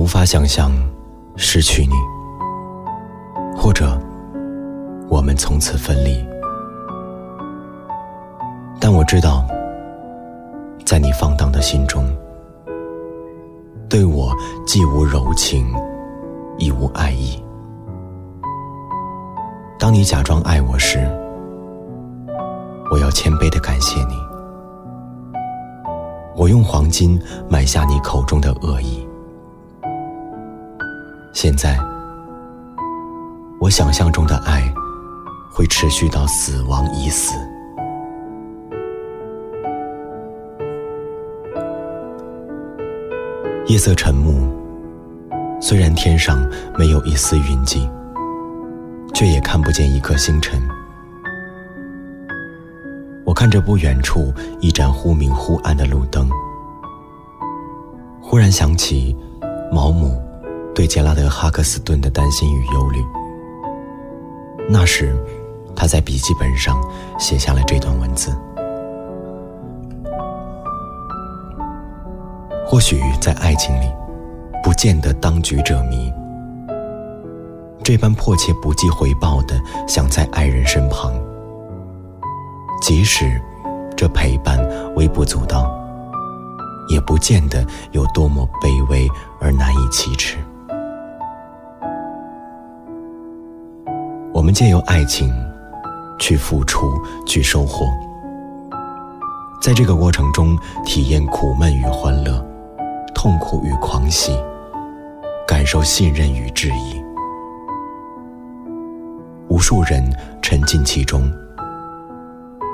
无法想象失去你，或者我们从此分离。但我知道，在你放荡的心中，对我既无柔情，亦无爱意。当你假装爱我时，我要谦卑的感谢你。我用黄金买下你口中的恶意。现在，我想象中的爱会持续到死亡已死。夜色沉暮，虽然天上没有一丝云迹，却也看不见一颗星辰。我看着不远处一盏忽明忽暗的路灯，忽然想起毛姆。对杰拉德·哈克斯顿的担心与忧虑。那时，他在笔记本上写下了这段文字。或许在爱情里，不见得当局者迷。这般迫切不计回报的想在爱人身旁，即使这陪伴微不足道，也不见得有多么卑微而难以启齿。们借由爱情，去付出，去收获，在这个过程中体验苦闷与欢乐，痛苦与狂喜，感受信任与质疑。无数人沉浸其中，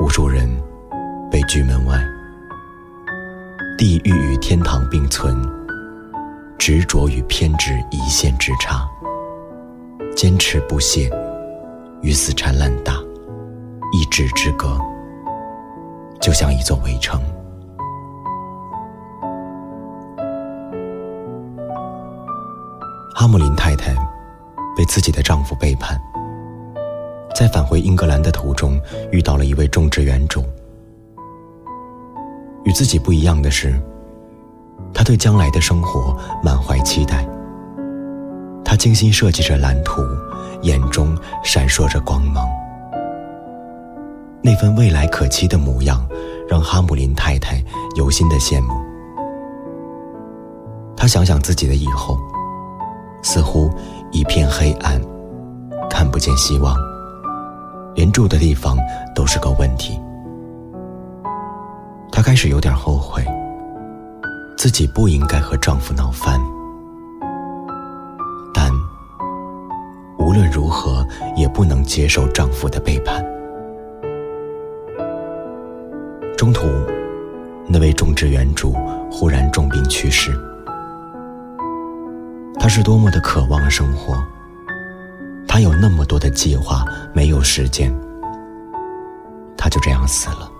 无数人被拒门外。地狱与天堂并存，执着与偏执一线之差，坚持不懈。与死缠烂打，一纸之隔，就像一座围城。哈姆林太太被自己的丈夫背叛，在返回英格兰的途中遇到了一位种植园主。与自己不一样的是，他对将来的生活满怀期待。他精心设计着蓝图。眼中闪烁着光芒，那份未来可期的模样，让哈姆林太太由心的羡慕。她想想自己的以后，似乎一片黑暗，看不见希望，连住的地方都是个问题。她开始有点后悔，自己不应该和丈夫闹翻。无论如何也不能接受丈夫的背叛。中途，那位种植园主忽然重病去世。他是多么的渴望生活，他有那么多的计划，没有时间，他就这样死了。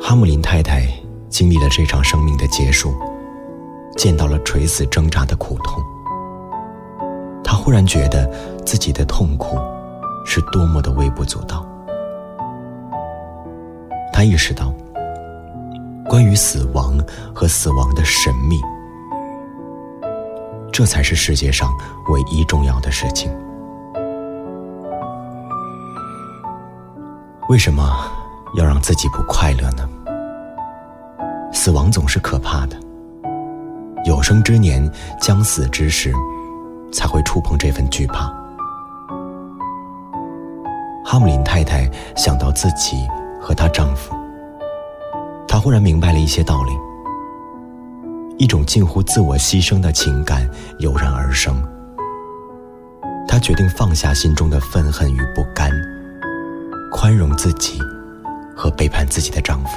哈姆林太太经历了这场生命的结束，见到了垂死挣扎的苦痛。突然觉得自己的痛苦是多么的微不足道。他意识到，关于死亡和死亡的神秘，这才是世界上唯一重要的事情。为什么要让自己不快乐呢？死亡总是可怕的。有生之年将死之时。才会触碰这份惧怕。哈姆林太太想到自己和她丈夫，她忽然明白了一些道理。一种近乎自我牺牲的情感油然而生。她决定放下心中的愤恨与不甘，宽容自己和背叛自己的丈夫，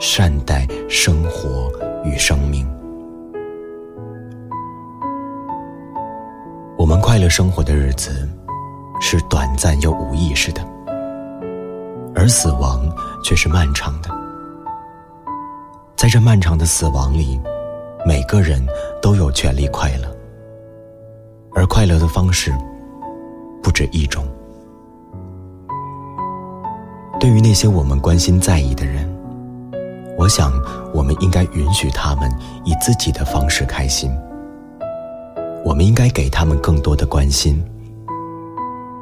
善待生活与生命。快乐生活的日子，是短暂又无意识的，而死亡却是漫长的。在这漫长的死亡里，每个人都有权利快乐，而快乐的方式不止一种。对于那些我们关心在意的人，我想，我们应该允许他们以自己的方式开心。我们应该给他们更多的关心，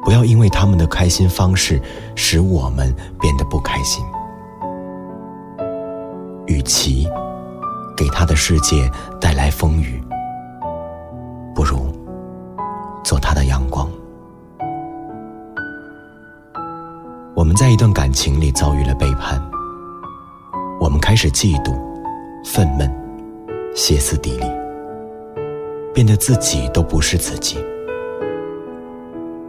不要因为他们的开心方式使我们变得不开心。与其给他的世界带来风雨，不如做他的阳光。我们在一段感情里遭遇了背叛。我们开始嫉妒、愤懑、歇斯底里，变得自己都不是自己。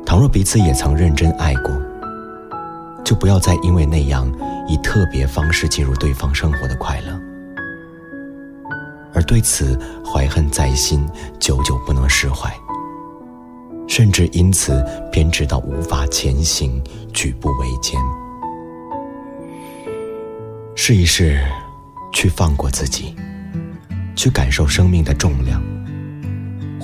倘若彼此也曾认真爱过，就不要再因为那样以特别方式进入对方生活的快乐，而对此怀恨在心，久久不能释怀，甚至因此偏执到无法前行，举步维艰。试一试，去放过自己，去感受生命的重量，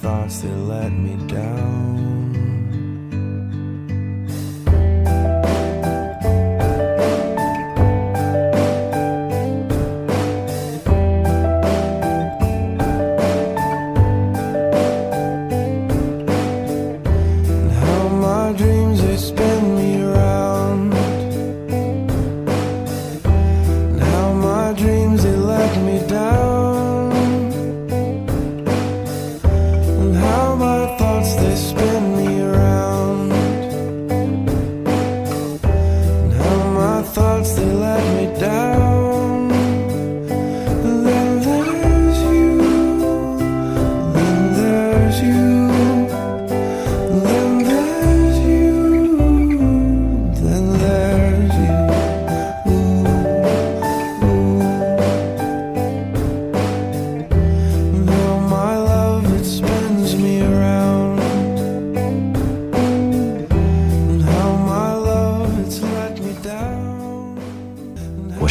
thoughts they let me down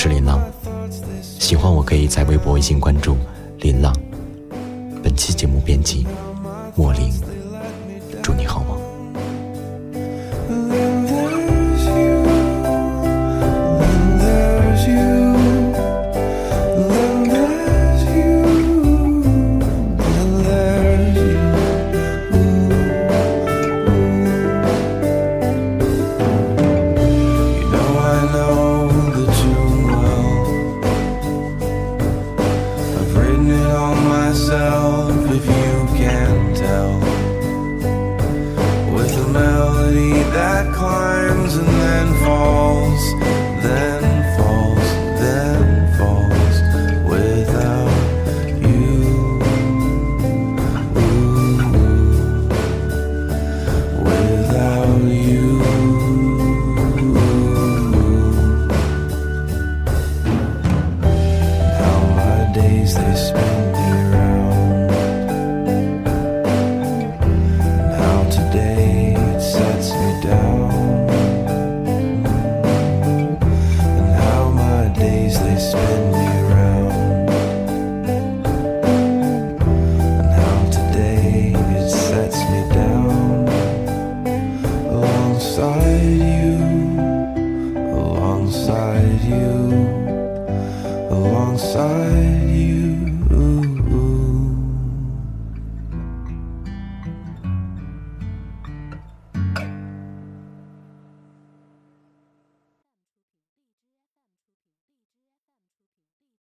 是林浪，喜欢我可以在微博、微信关注林浪。本期节目编辑莫林，祝你好梦。that climbs and then falls, then alongside you, alongside you.